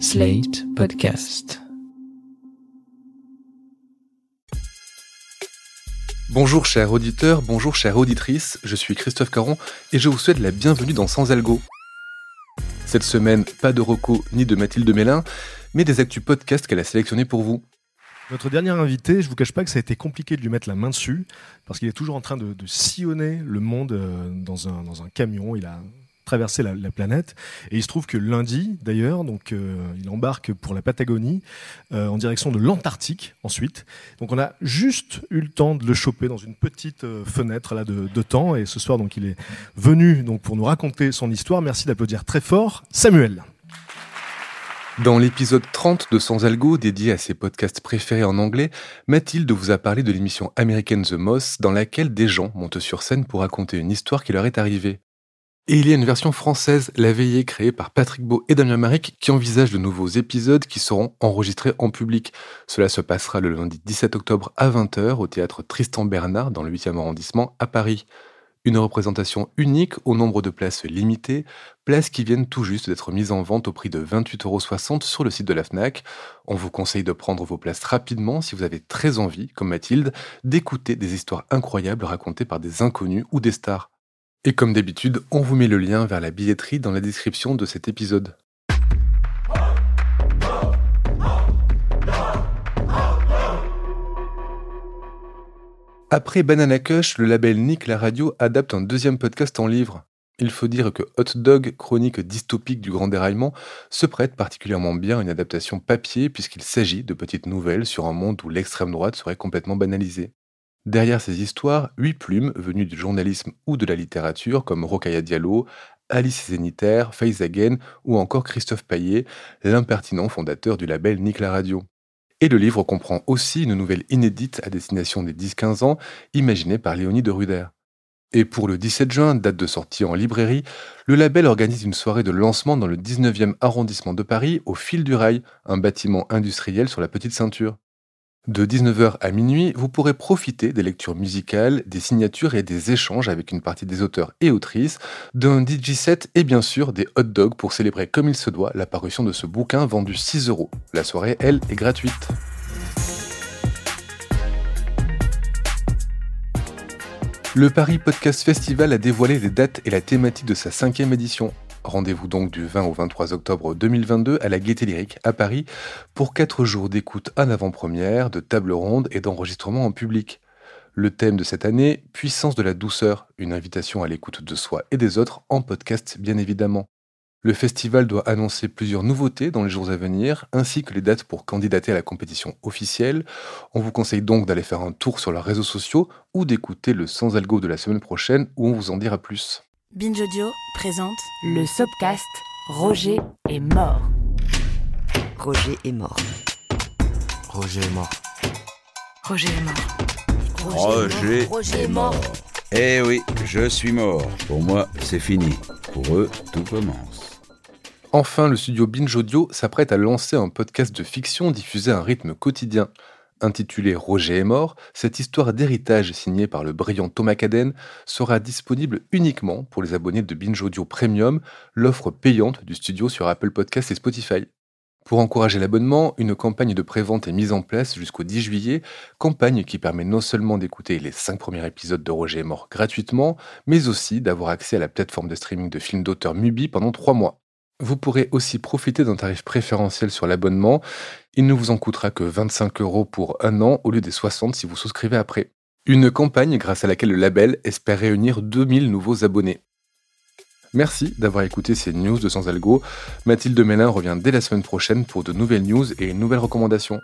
Slate Podcast. Bonjour chers auditeurs, bonjour chères auditrices, je suis Christophe Caron et je vous souhaite la bienvenue dans Sans Algo. Cette semaine, pas de Rocco ni de Mathilde Mélin, mais des actus podcasts qu'elle a sélectionnés pour vous. Notre dernier invité, je vous cache pas que ça a été compliqué de lui mettre la main dessus, parce qu'il est toujours en train de, de sillonner le monde euh, dans un, dans un camion. Il a traverser la, la, planète. Et il se trouve que lundi, d'ailleurs, donc euh, il embarque pour la Patagonie euh, en direction de l'Antarctique ensuite. Donc on a juste eu le temps de le choper dans une petite euh, fenêtre là de, de, temps. Et ce soir, donc il est venu donc pour nous raconter son histoire. Merci d'applaudir très fort, Samuel. Dans l'épisode 30 de Sans Algo, dédié à ses podcasts préférés en anglais, Mathilde vous a parlé de l'émission américaine The Moss, dans laquelle des gens montent sur scène pour raconter une histoire qui leur est arrivée. Et il y a une version française, La Veillée, créée par Patrick Beau et Damien Maric, qui envisage de nouveaux épisodes qui seront enregistrés en public. Cela se passera le lundi 17 octobre à 20h au théâtre Tristan Bernard dans le 8e arrondissement à Paris. Une représentation unique au nombre de places limitées, places qui viennent tout juste d'être mises en vente au prix de 28,60€ sur le site de la FNAC. On vous conseille de prendre vos places rapidement si vous avez très envie, comme Mathilde, d'écouter des histoires incroyables racontées par des inconnus ou des stars. Et comme d'habitude, on vous met le lien vers la billetterie dans la description de cet épisode. Après Banana Cush, le label Nick la radio adapte un deuxième podcast en livre. Il faut dire que Hot Dog, chronique dystopique du grand déraillement, se prête particulièrement bien à une adaptation papier puisqu'il s'agit de petites nouvelles sur un monde où l'extrême droite serait complètement banalisée. Derrière ces histoires, huit plumes venues du journalisme ou de la littérature comme Rokhaya Diallo, Alice Zénitaire, Faïs Again ou encore Christophe Paillet, l'impertinent fondateur du label Nick la Radio. Et le livre comprend aussi une nouvelle inédite à destination des 10-15 ans, imaginée par Léonie de Ruder. Et pour le 17 juin, date de sortie en librairie, le label organise une soirée de lancement dans le 19e arrondissement de Paris, au fil du rail, un bâtiment industriel sur la petite ceinture. De 19h à minuit, vous pourrez profiter des lectures musicales, des signatures et des échanges avec une partie des auteurs et autrices, d'un DJ set et bien sûr des hot dogs pour célébrer comme il se doit la parution de ce bouquin vendu 6 euros. La soirée, elle, est gratuite. Le Paris Podcast Festival a dévoilé les dates et la thématique de sa cinquième édition. Rendez-vous donc du 20 au 23 octobre 2022 à la Gaîté Lyrique à Paris pour 4 jours d'écoute en avant-première, de table ronde et d'enregistrement en public. Le thème de cette année, Puissance de la douceur, une invitation à l'écoute de soi et des autres en podcast bien évidemment. Le festival doit annoncer plusieurs nouveautés dans les jours à venir, ainsi que les dates pour candidater à la compétition officielle. On vous conseille donc d'aller faire un tour sur leurs réseaux sociaux ou d'écouter le Sans Algo de la semaine prochaine où on vous en dira plus. Binge Audio présente le Sopcast Roger est mort. Roger est mort. Roger est mort. Roger est mort. Roger, Roger est mort. Eh oui, je suis mort. Pour moi, c'est fini. Pour eux, tout commence. Enfin, le studio Binge Audio s'apprête à lancer un podcast de fiction diffusé à un rythme quotidien. Intitulé Roger est mort, cette histoire d'héritage signée par le brillant Thomas Caden sera disponible uniquement pour les abonnés de Binge Audio Premium, l'offre payante du studio sur Apple Podcasts et Spotify. Pour encourager l'abonnement, une campagne de prévente est mise en place jusqu'au 10 juillet, campagne qui permet non seulement d'écouter les 5 premiers épisodes de Roger est mort gratuitement, mais aussi d'avoir accès à la plateforme de streaming de films d'auteur Mubi pendant 3 mois. Vous pourrez aussi profiter d'un tarif préférentiel sur l'abonnement. Il ne vous en coûtera que 25 euros pour un an au lieu des 60 si vous souscrivez après. Une campagne grâce à laquelle le label espère réunir 2000 nouveaux abonnés. Merci d'avoir écouté ces news de Sans Algo. Mathilde Mélin revient dès la semaine prochaine pour de nouvelles news et une nouvelle recommandation.